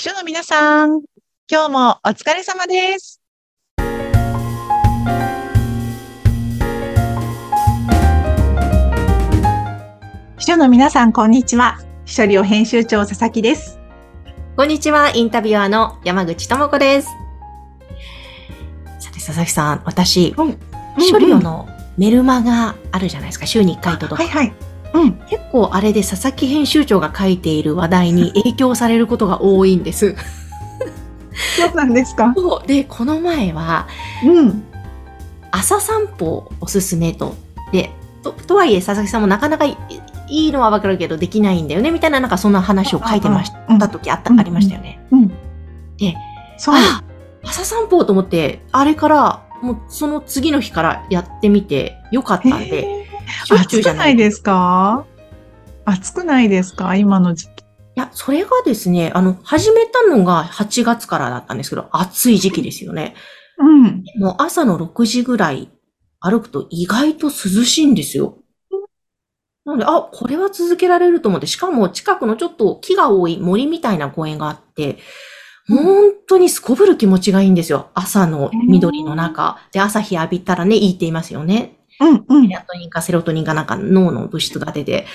秘書の皆さん、今日もお疲れ様です。秘書の皆さん、こんにちは。秘書寮編集長、佐々木です。こんにちは、インタビュアーの山口智子です。さて、佐々木さん、私、秘書寮のメルマがあるじゃないですか、週に1回届く。はいはい。うん。結構あれで佐々木編集長が書いている話題に 影響されることが多いんです。そうなんですか。で、この前は、うん。朝散歩おすすめと。で、ととはいえ佐々木さんもなかなかいいいのはわかるけどできないんだよね、みたいななんかそんな話を書いてましうんた時あった、うんありましたよね。うん。で、そう。あ朝散歩と思って、あれから、もうその次の日からやってみてよかったんで、暑くないですか？暑くないですか？今の時期。いや、それがですね、あの、始めたのが8月からだったんですけど、暑い時期ですよね。うん。もう朝の6時ぐらい歩くと意外と涼しいんですよ。なので、あ、これは続けられると思って、しかも近くのちょっと木が多い森みたいな公園があって、うん本当にすこぶる気持ちがいいんですよ。朝の緑の中。で、朝日浴びたらね、いいって言いますよね。うんうんメ。ラトニンかセロトニンかなんか脳の物質が出て、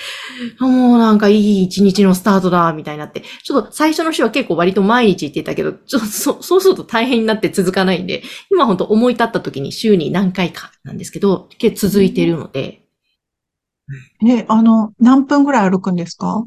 もうなんかいい一日のスタートだ、みたいになって。ちょっと最初の週は結構割と毎日行ってたけど、ちょっとそそうすると大変になって続かないんで、今本当思い立った時に週に何回かなんですけど、結構続いているので、え、あの、何分ぐらい歩くんですか？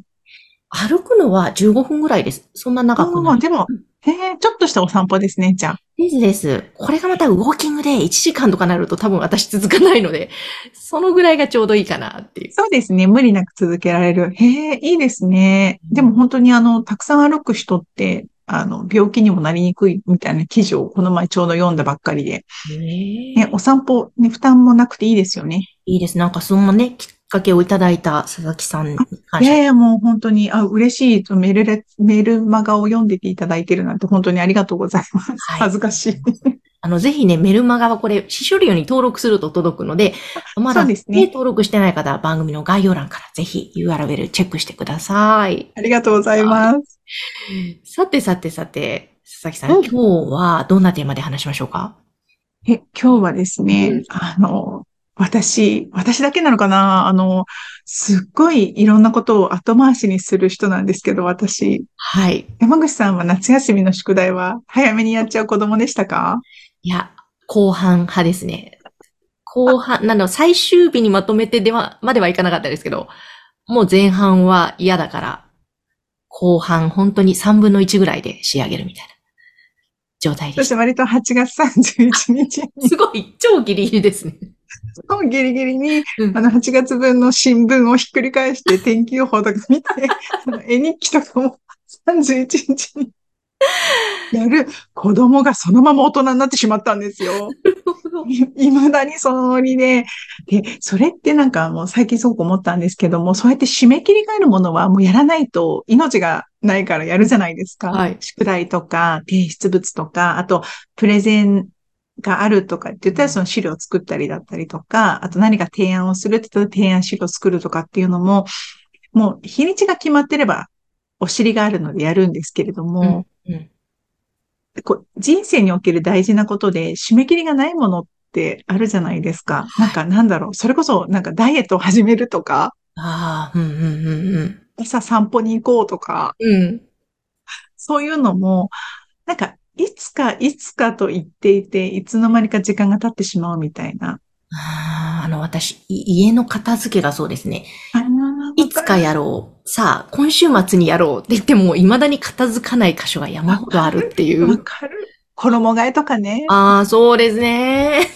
歩くのは15分ぐらいです。そんな長くない。でも、えー、ちょっとしたお散歩ですね、じゃあ。ですです。これがまたウォーキングで1時間とかなると多分私続かないので、そのぐらいがちょうどいいかなっていう。そうですね。無理なく続けられる。へえ、いいですね。でも本当にあの、たくさん歩く人って、あの、病気にもなりにくいみたいな記事をこの前ちょうど読んだばっかりで。ねね、お散歩、ね、負担もなくていいですよね。いいです。なんかそんなね、きっかけをいただいた佐々木さん。いやいや、もう本当に、あ、嬉しい。メールレ、メールマガを読んでていただいてるなんて本当にありがとうございます。はい恥ずかしい。あの、ぜひね、メルマガはこれ、シショリオに登録すると届くので、まだ、そうですね登録してない方は番組の概要欄からぜひ URL チェックしてください。ありがとうございます。さてさてさて、佐々木さん、うん今日はどんなテーマで話しましょうか？え、今日はですね、うんあの、私、私だけなのかな？あの、すっごいいろんなことを後回しにする人なんですけど、私。はい。山口さんは夏休みの宿題は早めにやっちゃう子供でしたか？いや、後半派ですね。後半、なの、最終日にまとめてでは、まではいかなかったですけど、もう前半は嫌だから、後半本当に3分の1ぐらいで仕上げるみたいな状態でし私割と8月31日た。に、すごい、超ギリギリですね。ギリギリに、うんあの8月分の新聞をひっくり返して天気予報とか見て、あの絵日記とかも31日にやる子供がそのまま大人になってしまったんですよ。い未だにそのノリで。で、それってなんかもう最近すごく思ったんですけども、そうやって締め切りがあるものはもうやらないと命がないからやるじゃないですか。はい宿題とか提出物とか、あとプレゼンがあるとかって言ったらその資料を作ったりだったりとか、あと何か提案をするって言ったら提案資料を作るとかっていうのも、もう日にちが決まってればお尻があるのでやるんですけれども、うんこう人生における大事なことで締め切りがないものってあるじゃないですか。なんかなんだろう。それこそなんかダイエットを始めるとか、ああ、うん、うん、うん、朝散歩に行こうとか、うん。うん。そういうのも、なんかいつかいつかと言っていて、いつの間にか時間が経ってしまうみたいな。ああ、あの、私、い家の片付けがそうですね。いつかやろう。さあ、今週末にやろうって言っても、未だに片付かない箇所が山ほどあるっていわう。かる。衣替えとかね。ああ、そうですね。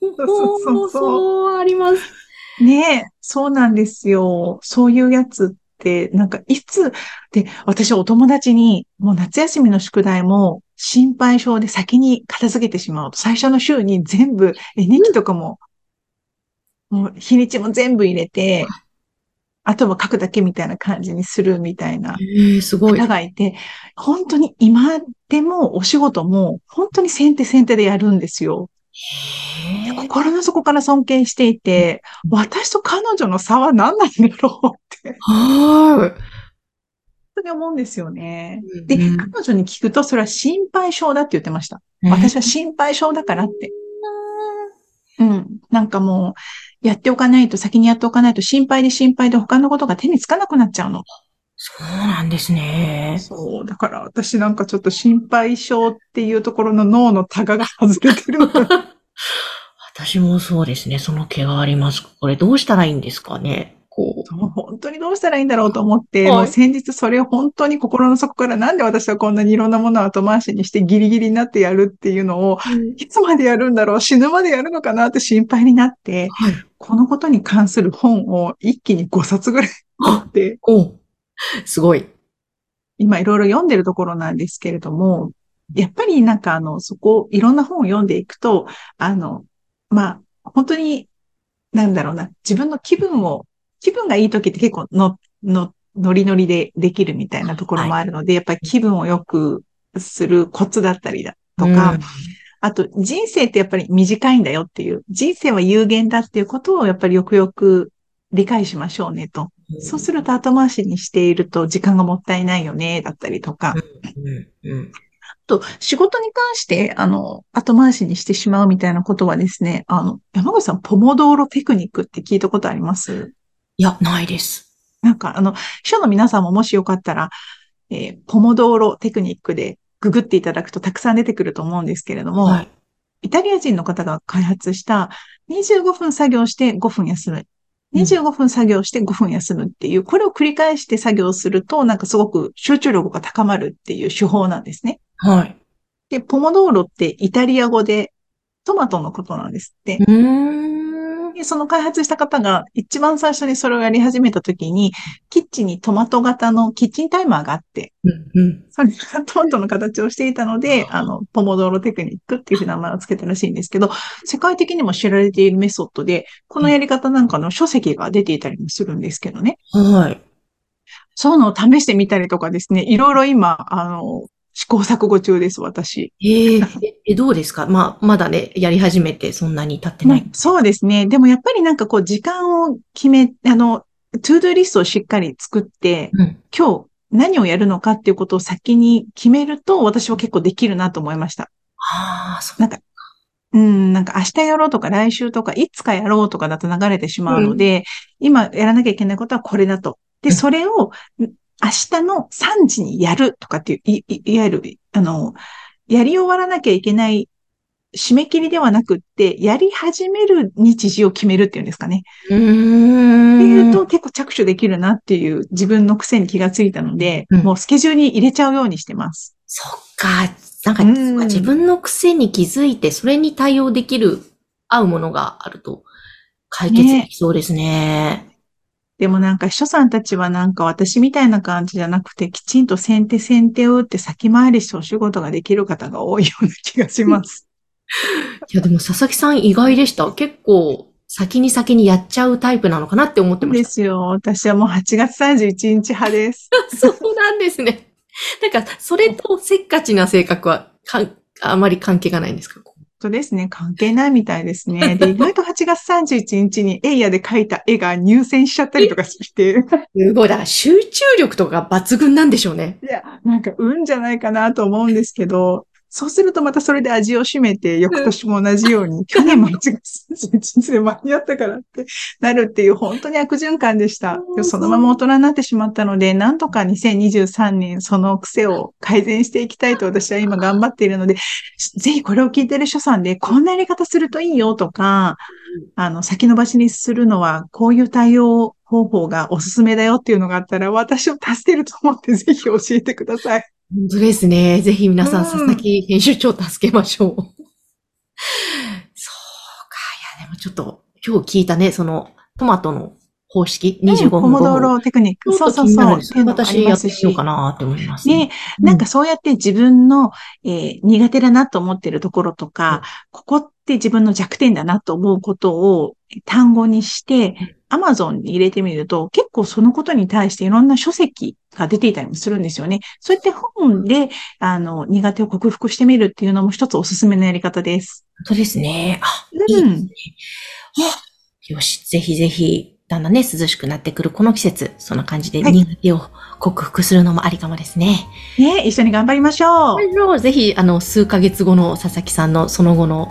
そうそうそうそう、あります。ねえ、そうなんですよ。そういうやつって、なんかいつ、で、私お友達に、もう夏休みの宿題も心配性で先に片付けてしまうと、最初の週に全部、絵日記とかも、もう日にちも全部入れて、あとは書くだけみたいな感じにするみたいなええすごい。方がいて、本当に今でもお仕事も本当に先手先手でやるんですよ。心の底から尊敬していて、私と彼女の差は何なんだろうって。は当に思うんですよね。うんで、うん彼女に聞くと、それは心配性だって言ってました。私は心配性だからって。うん。なんかもう、やっておかないと、先にやっておかないと、心配で心配で他のことが手につかなくなっちゃうの。そうなんですね。そう。だから私なんかちょっと心配性っていうところの脳のタガが外れてる 私もそうですね。その毛があります。これどうしたらいいんですかねこう。本当にどうしたらいいんだろうと思って、はい先日それを本当に心の底からなんで私はこんなにいろんなものを後回しにしてギリギリになってやるっていうのを、いつまでやるんだろう死ぬまでやるのかなって心配になって、はい。このことに関する本を一気に5冊ぐらい持って、おすごい。今いろいろ読んでるところなんですけれども、やっぱりなんかあの、そこ、いろんな本を読んでいくと、あの、まあ、本当に、なんだろうな、自分の気分を、気分がいい時って結構の、の、ノリノリでできるみたいなところもあるので、やっぱり気分を良くするコツだったりだとか、うん。あと人生ってやっぱり短いんだよっていう、人生は有限だっていうことをやっぱりよくよく理解しましょうねと。そうすると後回しにしていると時間がもったいないよね、だったりとか。うんうん。あと、仕事に関して、あの、後回しにしてしまうみたいなことはですね、あの、山口さん、ポモドーロテクニックって聞いたことあります？いや、ないです。なんか、あの、秘書の皆さんももしよかったら、えーポモドーロテクニックでググっていただくとたくさん出てくると思うんですけれども、はい。イタリア人の方が開発した25分作業して5分休む。25分作業して5分休むっていう、これを繰り返して作業すると、なんかすごく集中力が高まるっていう手法なんですね。はい。で、ポモドーロってイタリア語でトマトのことなんですって。うーん。でその開発した方が一番最初にそれをやり始めた時に、キッチンにトマト型のキッチンタイマーがあって、うんうん。それがトマトの形をしていたので、あの、ポモドーロテクニックっていう名前を付けたらしいんですけど、世界的にも知られているメソッドで、このやり方なんかの書籍が出ていたりもするんですけどね。はい。そういうのを試してみたりとかですね、いろいろ今、あの、試行錯誤中です、私。ええ え、どうですか？まあ、まだね、やり始めてそんなに経ってない。そうですね。でもやっぱりなんかこう、時間を決め、あの、 to do リストをしっかり作って、うん。今日何をやるのかっていうことを先に決めると、私は結構できるなと思いました。ああ、そう。なんか、うん、なんか明日やろうとか来週とかいつかやろうとかだと流れてしまうので、今やらなきゃいけないことはこれだと。で、うんそれをん明日の3時にやるとかっていう、い、いいわゆる、あの、やり終わらなきゃいけない締め切りではなくって、やり始める日時を決めるっていうんですかね。うーん。っていうと結構着手できるなっていう自分の癖に気がついたので、うんもうスケジュールに入れちゃうようにしてます。そっか。なんか、うん自分の癖に気づいて、それに対応できる、合うものがあると、解決できそうですね。でもなんか秘書さんたちはなんか私みたいな感じじゃなくて、きちんと先手先手を打って先回りしてお仕事ができる方が多いような気がします。いや、でも佐々木さん意外でした。結構、先に先にやっちゃうタイプなのかなって思ってまでしすよ。私はもう8月31日派です。た。そうなんですね。なんか、それとせっかちな性格は、かん、あまり関係がないんですか？そうですね。関係ないみたいですね。で、意外と8月31日にエイヤで描いた絵が入選しちゃったりとかして。すごい。だから集中力とか抜群なんでしょうね。いや、なんか運じゃないかなと思うんですけど、そうするとまたそれで味を占めて、翌年も同じように、去年も8月31日で間に合ったからってなるっていう本当に悪循環でした。そのまま大人になってしまったので、なんとか2023年その癖を改善していきたいと私は今頑張っているので、ぜひこれを聞いてる人さんで、こんなやり方するといいよとか、あの、先延ばしにするのは、こういう対応方法がおすすめだよっていうのがあったら、私を助けると思ってぜひ教えてください。本当ですね。ぜひ皆さん、うん佐々木編集長を助けましょう。そうか。いや、でもちょっと、今日聞いたね、その、トマトの方式、25分ポモドー5分。ロテクニック。そうそうそう。っと気になるんですっていうのがあ私やってみようかなって思いますね。ね、なんかそうやって自分の、えー苦手だなと思ってるところとか、ここって自分の弱点だなと思うことを単語にして、Amazon に入れてみると、結構そのことに対していろんな書籍が出ていたりもするんですよね。そうやって本で、あの、苦手を克服してみるっていうのも一つおすすめのやり方です。本当ですね。あ、うんいいですね。はあよし、ぜひぜひ、だんだんね、涼しくなってくるこの季節、そんな感じではい苦手を克服するのもありかもですね。ね、一緒に頑張りましょう。ぜひ、あの、数ヶ月後の佐々木さんのその後の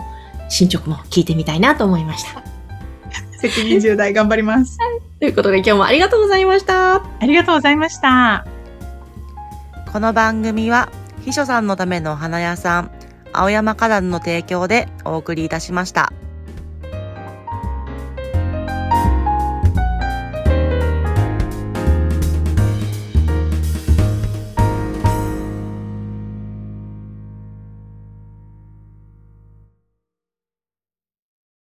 進捗も聞いてみたいなと思いました。責任重大頑張ります。ということで今日もありがとうございました。ありがとうございました。この番組は秘書さんのためのお花屋さん青山花壇の提供でお送りいたしました。